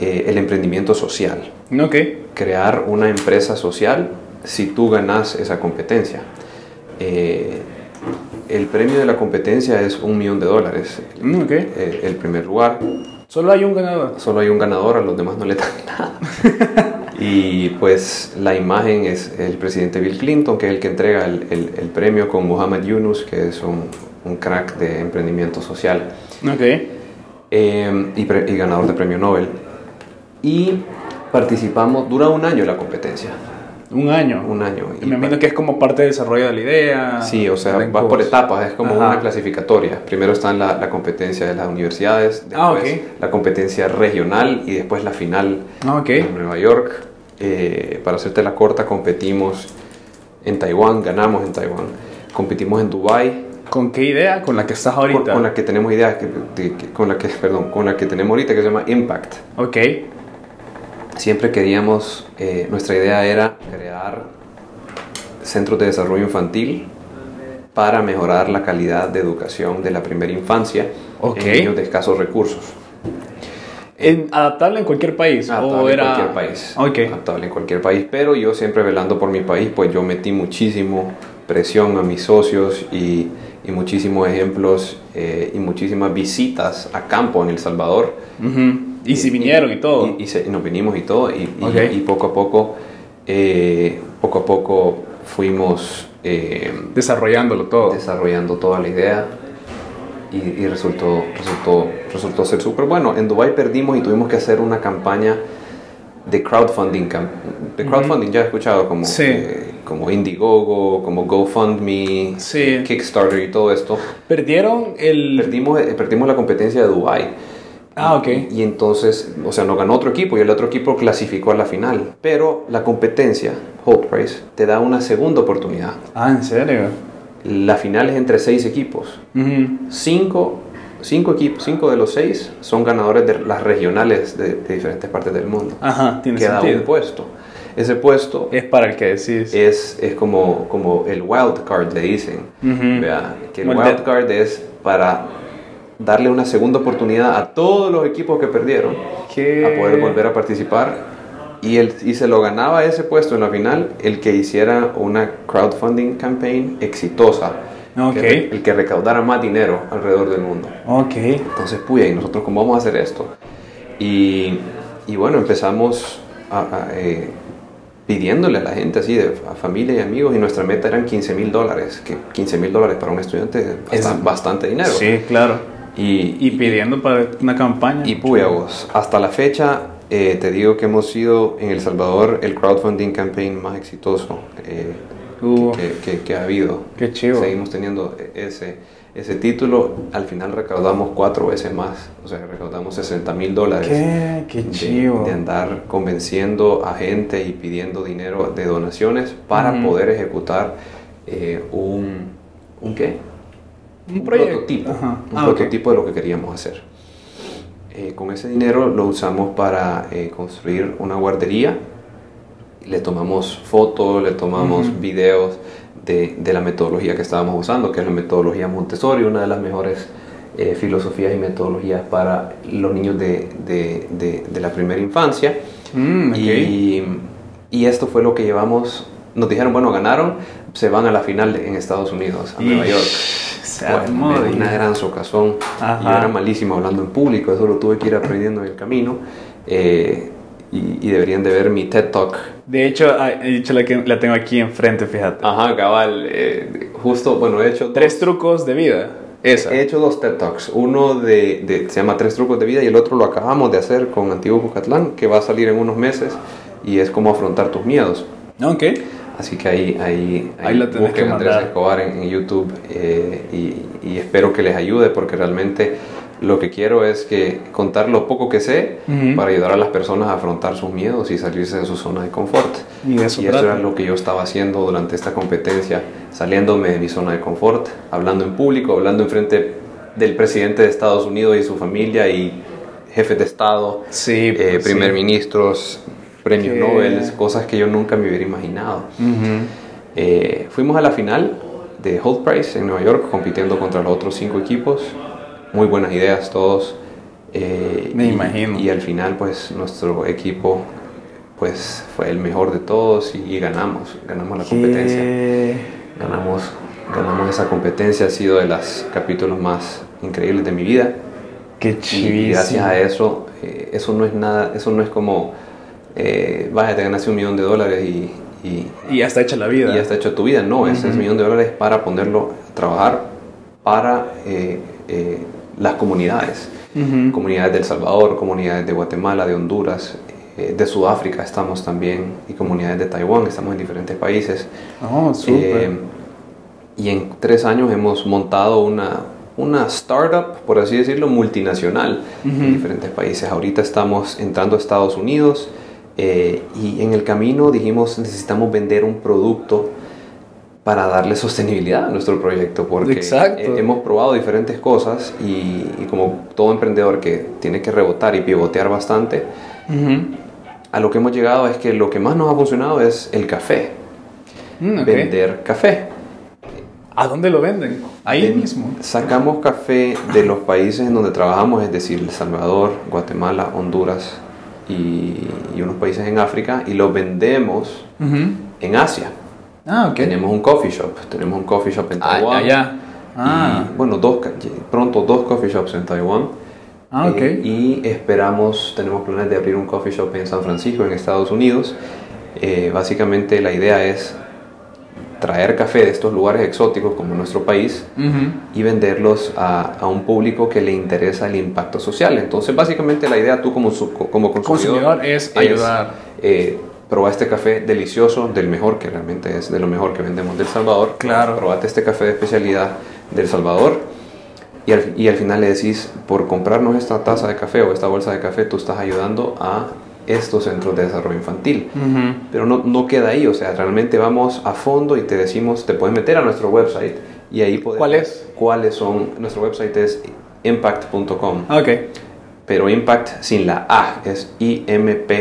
eh, el emprendimiento social Ok. crear una empresa social si tú ganas esa competencia. Eh, el premio de la competencia es un millón de dólares. Mm, ok. Eh, el primer lugar, Solo hay un ganador. solo hay un ganador, a los demás no le dan nada. y pues la imagen es el presidente Bill Clinton, que es el que entrega el, el- el premio con Mohamed Yunus, que es un, un crack de emprendimiento social Ok. eh, y, pre- y ganador de premio Nobel. Y participamos, dura un año la competencia, Un año. un año. Y me imagino que es como parte del desarrollo de la idea. Sí, o sea, vas por etapas, es como Ajá. una clasificatoria. Primero está la, la competencia de las universidades, después Ah, ok. la competencia regional y después la final Ah, ok. en Nueva York. Eh, para hacerte la corta, competimos en Taiwán, ganamos en Taiwán. Competimos en Dubai ¿Con qué idea? Con la que estás con, ahorita. con la que tenemos idea, que, de- que- con la que, perdón, con la que tenemos ahorita que se llama Impact. Ok. Siempre queríamos, eh, nuestra idea era crear centros de desarrollo infantil para mejorar la calidad de educación de la primera infancia Ok. en niños de escasos recursos. En, ¿Adaptable en cualquier país? Adaptable ¿O era... en cualquier país. Ok. Adaptable en cualquier país, pero yo siempre velando por mi país, pues yo metí muchísimo presión a mis socios y, y muchísimos ejemplos eh, y muchísimas visitas a campo en El Salvador. Ujú. Y si vinieron y, todo. Y, y se- y nos vinimos y todo. Y, y- Ok. y poco a poco, eh, poco a poco fuimos eh, Desarrollándolo todo. desarrollando toda la idea. Y, y resultó, resultó, resultó ser súper bueno. En Dubai perdimos y tuvimos que hacer una campaña de crowdfunding. De crowdfunding ya he escuchado como, Sí. eh, como Indiegogo, como GoFundMe, Sí. Kickstarter y todo esto. Perdieron el... Perdimos, eh, perdimos la competencia de Dubai. Ah, ok. Y, entonces, o sea, nos ganó otro equipo y el otro equipo clasificó a la final. Pero la competencia, Holt Prize, te da una segunda oportunidad. Ah, ¿en serio? La final es entre seis equipos. Ujú. Cinco, cinco equipos, cinco de los seis son ganadores de las regionales de, de diferentes partes del mundo. Ajá, tiene Queda un sentido. puesto. Ese puesto Es para el que decís. es, es como, como el wild card, le dicen. Ujú. Vea, que el wild card es para darle una segunda oportunidad a todos los equipos que perdieron ¿Qué? a poder volver a participar. Y, el, y se lo ganaba ese puesto en la final el que hiciera una crowdfunding campaign exitosa. Ok. Que- el que recaudara más dinero alrededor del mundo. Ok. Entonces, puya, ¿y nosotros cómo vamos a hacer esto? Y, y bueno, empezamos a- a, eh, pidiéndole a la gente así, de, a familia y amigos, y nuestra meta eran 15 mil dólares, que 15 mil dólares para un estudiante es bastante, Es- bastante dinero. Sí, claro. Y, Y pidiendo para una campaña. y puya vos, hasta la fecha eh, te digo que hemos sido en El Salvador el crowdfunding campaign más exitoso. Eh, Uh. que, que- que ha habido. Qué chivo. Seguimos teniendo ese, ese título. Al final recaudamos cuatro veces más. O sea, recaudamos 60 mil dólares. Qué, qué de- chivo. De, andar convenciendo a gente y pidiendo dinero de donaciones para poder ejecutar eh, un, ¿un qué? Un proyecto. prototipo, Ajá. un Ah, prototipo de lo que queríamos hacer. Eh, con ese dinero lo usamos para eh, construir una guardería. Le tomamos fotos, le tomamos videos de, de la metodología que estábamos usando, que es la metodología Montessori, una de las mejores eh, filosofías y metodologías para los niños de, de- de- de la primera infancia. Mm. Y, y esto fue lo que llevamos. Nos dijeron, bueno, ganaron, se van a la final en Estados Unidos, a Nueva York. Se Bueno, armó, me- y- una gran socazón. Ajá. Y yo era malísimo hablando en público, eso lo tuve que ir aprendiendo en el camino. Eh, y, y deberían de ver mi TED Talk. De hecho, ah, de hecho la, que- la tengo aquí enfrente, fíjate. Ajá, cabal. eh, justo, bueno, he hecho Tres dos- trucos de vida. Esa. He hecho dos TED Talks. Uno de, de- se llama Tres trucos de vida y el otro lo acabamos de hacer con Antiguo Cucatlán, que va a salir en unos meses y es cómo afrontar tus miedos. Ok. Así que ahí, ahí, Ahí tenés busquen que Andrés mandar. Escobar en, en YouTube eh, y, y espero que les ayude porque realmente lo que quiero es que contar lo poco que sé para ayudar a las personas a afrontar sus miedos y salirse de su zona de confort. Y eso y eso trata. era lo que yo estaba haciendo durante esta competencia, saliéndome de mi zona de confort, hablando en público, hablando enfrente del presidente de Estados Unidos y su familia y jefes de Estado, Sí, eh, pues, sí. primer ministros, premios Qué- Nobel, cosas que yo nunca me hubiera imaginado. Eh, fuimos a la final de Holt Price en Nueva York, compitiendo contra los otros cinco equipos. Muy buenas ideas todos. Eh, Me y, imagino. Y al final, pues nuestro equipo pues fue el mejor de todos y, y ganamos, ganamos la competencia. Qué- Ganamos, ganamos esa competencia, ha sido de los capítulos más increíbles de mi vida. Qué Y chivísimo. gracias a eso, eh, eso no es nada, eso no es como, eh, vaya, te ganaste un millón de dólares y, y, Y ya está hecha la vida. y ya está hecho tu vida. No, ese Ujú. millón de dólares para ponerlo a trabajar para eh, eh, las comunidades. Comunidades de El Salvador, comunidades de Guatemala, de Honduras, eh, de Sudáfrica estamos también, y comunidades de Taiwán, estamos en diferentes países. Oh, y en tres años hemos montado una, una startup, por así decirlo, multinacional Ujú. en diferentes países. Ahorita estamos entrando a Estados Unidos eh, y en el camino dijimos necesitamos vender un producto para darle sostenibilidad a nuestro proyecto porque Exacto. hemos probado diferentes cosas y, y como todo emprendedor que tiene que rebotar y pivotear bastante, Ujú. a lo que hemos llegado es que lo que más nos ha funcionado es el café, Mm, ok. vender café. ¿A dónde lo venden? Ahí En- mismo. Sacamos café de los países en donde trabajamos, es decir, El Salvador, Guatemala, Honduras y, y unos países en África, y lo vendemos Ujú. en Asia. Ah, ok. Tenemos un coffee shop, tenemos un coffee shop en Ah, Taiwán. allá. Ah. Y, bueno, dos, pronto dos coffee shops en Taiwán. Ah, ok. Eh, y esperamos, tenemos planes de abrir un coffee shop en San Francisco, en Estados Unidos. Eh, básicamente la idea es traer café de estos lugares exóticos como nuestro país y venderlos a, a un público que le interesa el impacto social. Entonces, básicamente la idea tú como, como consumidor, Consumidor es ayudar. eh, probar este café delicioso, del mejor, que realmente es de lo mejor que vendemos del Salvador. Claro. Probate este café de especialidad del Salvador y al, y al final le decís, por comprarnos esta taza de café o esta bolsa de café, tú estás ayudando a estos centros de desarrollo infantil. Ujú. Pero no, no queda ahí, o sea, realmente vamos a fondo y te decimos, te puedes meter a nuestro website y ahí puedes ¿Cuál es? cuáles son, nuestro website es impact.com, Ok. pero impact sin la A, es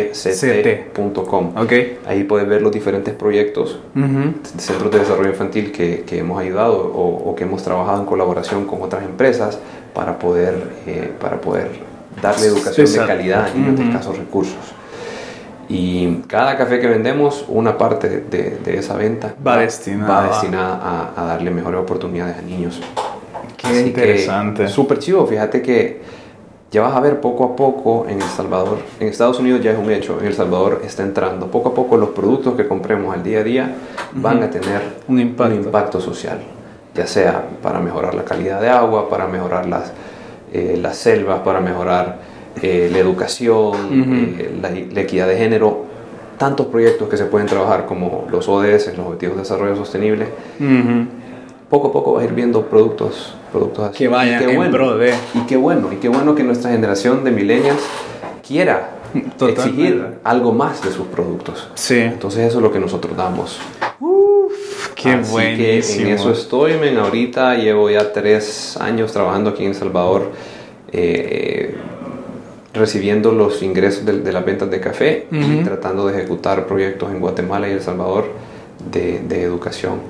impct.com. Ok. Ahí puedes ver los diferentes proyectos, Ujú. centros de desarrollo infantil que, que hemos ayudado o, o que hemos trabajado en colaboración con otras empresas para poder, eh, para poder darle educación de Exacto. calidad a niños de Ujú. escasos recursos. Y cada café que vendemos, una parte de, de esa venta Va destinada. va destinada a, a darle mejores oportunidades a niños. Qué interesante. Súper chivo, fíjate que ya vas a ver poco a poco en El Salvador, en Estados Unidos ya es un hecho, en El Salvador está entrando, poco a poco los productos que compremos al día a día van a tener Un impacto. social, ya sea para mejorar la calidad de agua, para mejorar las, eh, las selvas, para mejorar eh, la educación, Ujú. eh, la, la equidad de género, tantos proyectos que se pueden trabajar como los ODS, los Objetivos de Desarrollo Sostenible. Poco a poco vas a ir viendo productos, productos así. Que vayan y qué en bueno, pro de. Y qué bueno, y qué bueno que nuestra generación de millennials quiera Totalmente. exigir algo más de sus productos. Sí. Entonces eso es lo que nosotros damos. Qué Así buenísimo. que en eso estoy, men. Ahorita llevo ya tres años trabajando aquí en El Salvador, eh, recibiendo los ingresos de, de las ventas de café y Ujú. tratando de ejecutar proyectos en Guatemala y El Salvador de, de educación.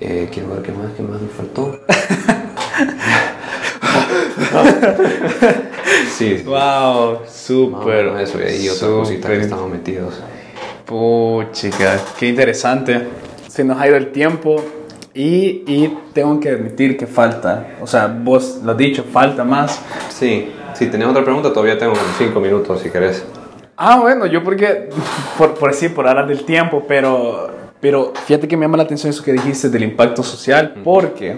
Eh, quiero ver qué más, qué más me faltó. sí. Wow, súper. eso y otras cositas que estamos metidos. Puchica, qué interesante. Se nos ha ido el tiempo y, y tengo que admitir que falta. O sea, vos lo has dicho, falta más. Sí, si tenés otra pregunta todavía tengo como cinco minutos si querés. Ah, bueno, yo porque, por, por decir, por hablar del tiempo, pero, pero fíjate que me llama la atención eso que dijiste del impacto social, porque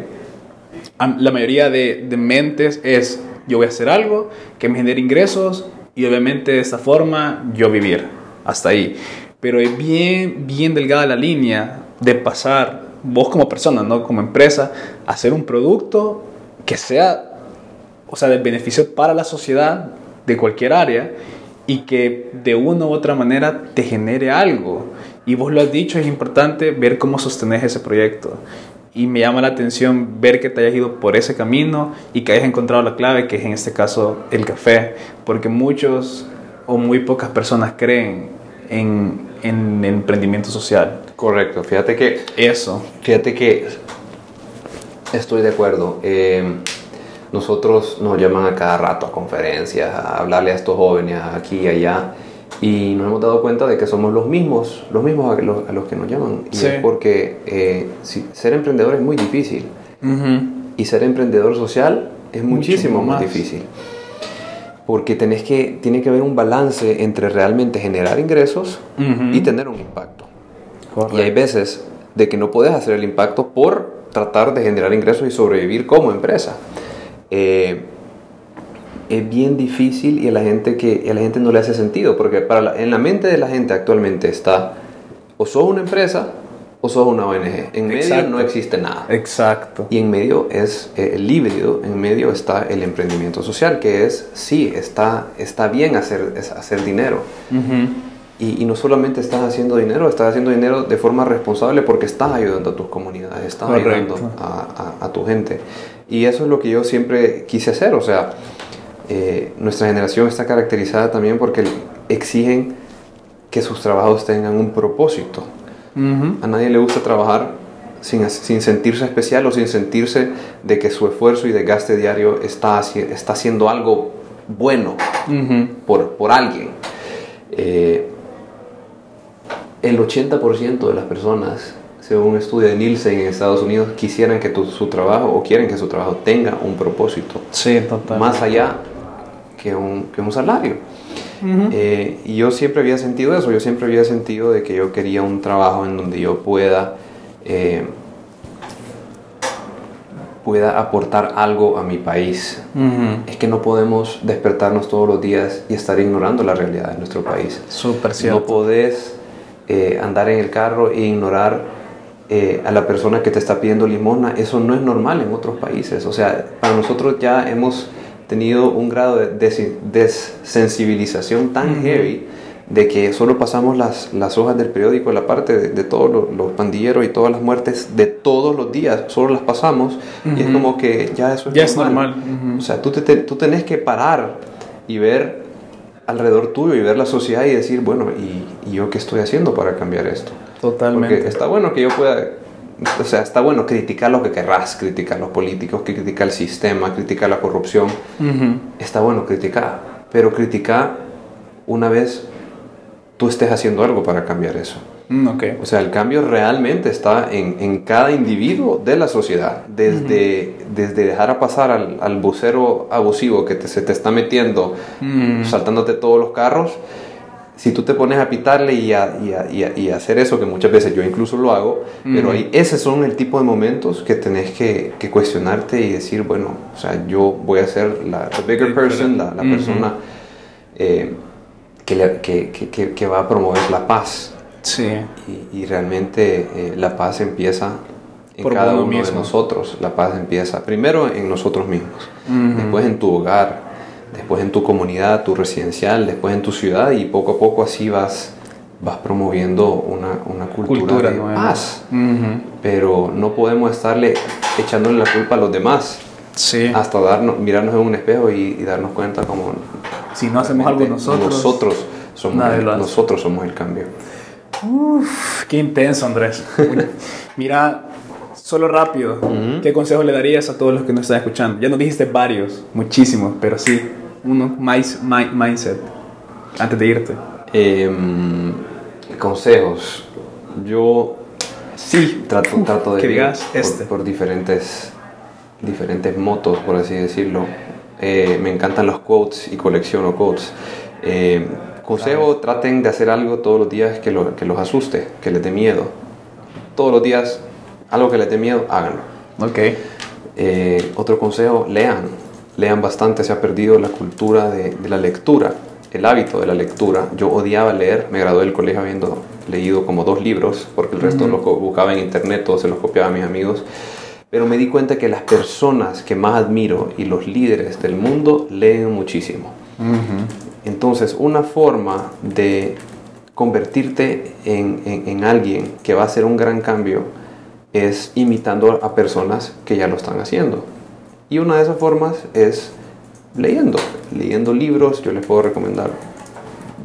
la mayoría de, de mentes es, yo voy a hacer algo que me genere ingresos y obviamente de esta forma yo vivir, hasta ahí. Pero es bien, bien delgada la línea de pasar, vos como persona, no como empresa, a hacer un producto que sea o sea, de beneficio para la sociedad de cualquier área y que de una u otra manera te genere algo. Y vos lo has dicho, es importante ver cómo sostenes ese proyecto. Y me llama la atención ver que te hayas ido por ese camino y que hayas encontrado la clave, que es en este caso el café. Porque muchos o muy pocas personas creen en, en emprendimiento social. Correcto, fíjate que Eso. Fíjate que estoy de acuerdo. Eh, nosotros nos llaman a cada rato a conferencias, a hablarle a estos jóvenes aquí y allá, y nos hemos dado cuenta de que somos los mismos, los mismos a los, a los que nos llaman. Y Sí. es porque eh, si- ser emprendedor es muy difícil, y ser emprendedor social es muchísimo más, más. difícil. Porque tenés que, tiene que haber un balance entre realmente generar ingresos y tener un impacto. Correcto. Y hay veces de que no puedes hacer el impacto por tratar de generar ingresos y sobrevivir como empresa. Eh, es bien difícil y a la gente que a la gente no le hace sentido porque para la- en la mente de la gente actualmente está o sos una empresa o sos una ONG. En medio Exacto. no existe nada. Exacto. Y en medio es eh, el híbrido, en medio está el emprendimiento social, que es, sí, está, está bien hacer, es hacer dinero. Ujú. Y, y no solamente estás haciendo dinero, estás haciendo dinero de forma responsable porque estás ayudando a tus comunidades, estás Correcto. ayudando a, a- a tu gente. Y eso es lo que yo siempre quise hacer. O sea, eh, nuestra generación está caracterizada también porque exigen que sus trabajos tengan un propósito. Ujú. A nadie le gusta trabajar sin, sin sentirse especial o sin sentirse de que su esfuerzo y desgaste diario está, está haciendo algo bueno Ujú. por, por alguien. Eh, el 80% de las personas, según un estudio de Nielsen en Estados Unidos, quisieran que tu- su trabajo o quieren que su trabajo tenga un propósito, Sí, total. más allá que un, que un salario. Eh, y yo siempre había sentido eso, yo siempre había sentido de que yo quería un trabajo en donde yo pueda, eh, pueda aportar algo a mi país. Es que no podemos despertarnos todos los días y estar ignorando la realidad de nuestro país. Súper No cierto. podés eh, andar en el carro e ignorar eh, a la persona que te está pidiendo limosna. Eso no es normal en otros países. O sea, para nosotros ya hemos tenido un grado de des- desensibilización tan heavy de que solo pasamos las, las hojas del periódico, la parte de, de todos los, los pandilleros y todas las muertes de todos los días, solo las pasamos y es como que ya eso es Ya es normal. Ujú. o sea, tú, te- tú tenés que parar y ver alrededor tuyo y ver la sociedad y decir, bueno, ¿y, y yo qué estoy haciendo para cambiar esto? Totalmente. Porque está bueno que yo pueda, o sea, está bueno criticar lo que querrás, criticar a los políticos, criticar el sistema, criticar la corrupción. Está bueno criticar, pero criticar una vez tú estés haciendo algo para cambiar eso. Mm, ok. O sea, el cambio realmente está en, en cada individuo de la sociedad. Desde, desde dejar a pasar al, al vocero abusivo que te- se te está metiendo, Mm. saltándote todos los carros. Si tú te pones a pitarle y a, y a- y a- y a hacer eso, que muchas veces yo incluso lo hago, pero ahí, esos son el tipo de momentos que tenés que, que cuestionarte y decir, bueno, o sea, yo voy a ser la the bigger person, la, la persona eh, que, le- que- que va a promover la paz. Sí. Y, y realmente eh, la paz empieza en Por cada uno uno de nosotros. La paz empieza primero en nosotros mismos, después en tu hogar, después en tu comunidad, tu residencial, después en tu ciudad y poco a poco así vas, vas promoviendo una, una cultura, Cultura de nueva. paz. Pero no podemos estarle echándole la culpa a los demás Sí. hasta darnos, mirarnos en un espejo y, y darnos cuenta como Si no hacemos algo nosotros. nosotros somos el, nosotros somos el cambio. Uf, qué intenso, Andrés. Mira, solo rápido, Ujú. ¿qué consejo le darías a todos los que nos están escuchando? Ya nos dijiste varios, muchísimos, pero sí, uno, mais- mi- mindset, antes de irte. Em, consejos. Yo Sí, trato, trato de que ir digas por, este. por diferentes, diferentes motos, por así decirlo. Eh, me encantan los quotes y colecciono quotes. Eh, consejo, traten de hacer algo todos los días que, lo- que los asuste, que les dé miedo. Todos los días, algo que les dé miedo, háganlo. Ok. Eh, otro consejo, lean. Lean bastante, se ha perdido la cultura de, de la lectura, el hábito de la lectura. Yo odiaba leer, me gradué del colegio habiendo leído como dos libros, porque el resto los co- buscaba en internet o se los copiaba a mis amigos. Pero me di cuenta que las personas que más admiro y los líderes del mundo leen muchísimo. Entonces, una forma de convertirte en, en- en alguien que va a hacer un gran cambio es imitando a personas que ya lo están haciendo. Y una de esas formas es leyendo, leyendo libros. Yo les puedo recomendar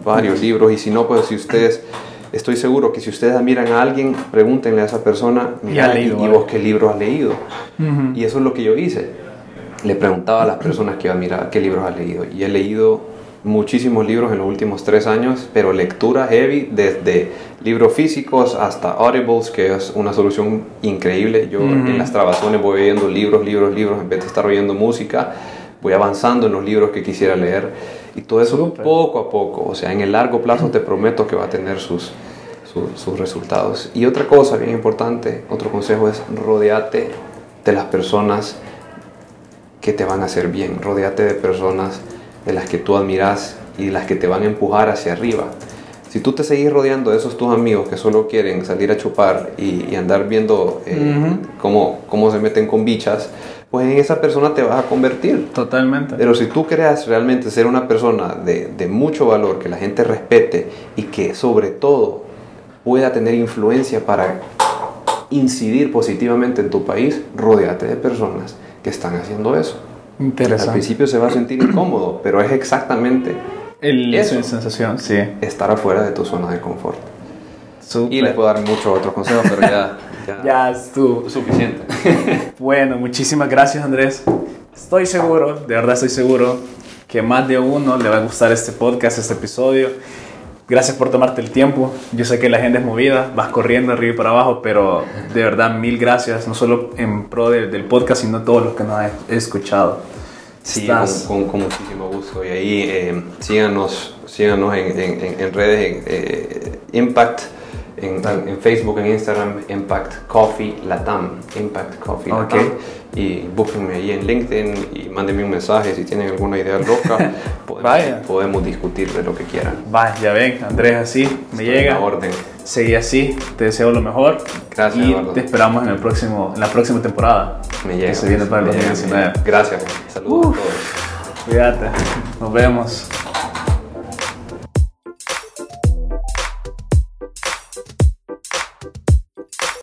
varios libros y si no, pues si ustedes, estoy seguro que si ustedes admiran a alguien, pregúntenle a esa persona, mira, y, leído y algo". vos qué libro has leído. Y eso es lo que yo hice. Le preguntaba a las personas que yo admiraba qué libros has leído. Y he leído muchísimos libros en los últimos tres años, pero lectura heavy, desde libros físicos hasta audibles, que es una solución increíble. Yo en las trabazones voy oyendo libros, libros, libros, en vez de estar oyendo música, voy avanzando en los libros que quisiera leer. Y todo eso poco a poco, o sea, en el largo plazo te prometo que va a tener sus, sus, sus resultados. Y otra cosa bien importante, otro consejo es rodeate de las personas que te van a hacer bien, rodeate de personas de las que tú admiras y las que te van a empujar hacia arriba. Si tú te seguís rodeando de esos tus amigos que solo quieren salir a chupar y, y andar viendo eh, cómo, cómo se meten con bichas, pues en esa persona te vas a convertir. Totalmente. Pero si tú creas realmente ser una persona de, de mucho valor, que la gente respete y que sobre todo pueda tener influencia para incidir positivamente en tu país, rodeate de personas que están haciendo eso. Al Interesante. principio se va a sentir incómodo, pero es exactamente El, Eso. sensación, sí. estar afuera de tu zona de confort. Súper. Y les puedo dar muchos otros consejos, pero ya, ya, Ya estuvo. suficiente. Bueno, muchísimas gracias Andrés. Estoy seguro, de verdad estoy seguro, que más de uno le va a gustar este podcast, este episodio. Gracias por tomarte el tiempo. Yo sé que la gente es movida, vas corriendo arriba y para abajo, pero de verdad mil gracias, no solo en pro de- del podcast, sino todos los que nos han escuchado. Sí, con, con- con muchísimo gusto. Y ahí eh, síganos, síganos en, en- en- en redes, en eh, Impact, en, Facebook, en Instagram, Impact Coffee Latam. Impact Coffee. Latam. Y búsquenme ahí en LinkedIn y mándenme un mensaje si tienen alguna idea loca. podemos, Vaya. podemos discutir de lo que quieran. Va, ya ven, Andrés así, me Estoy llega. orden. Seguí así, te deseo lo mejor. Gracias, Y Eduardo. te esperamos en, el próximo, en la próxima temporada. Me llega. Que se viene para el me llega, me 2019. llega. Gracias. Saludos a todos. Cuídate, nos vemos.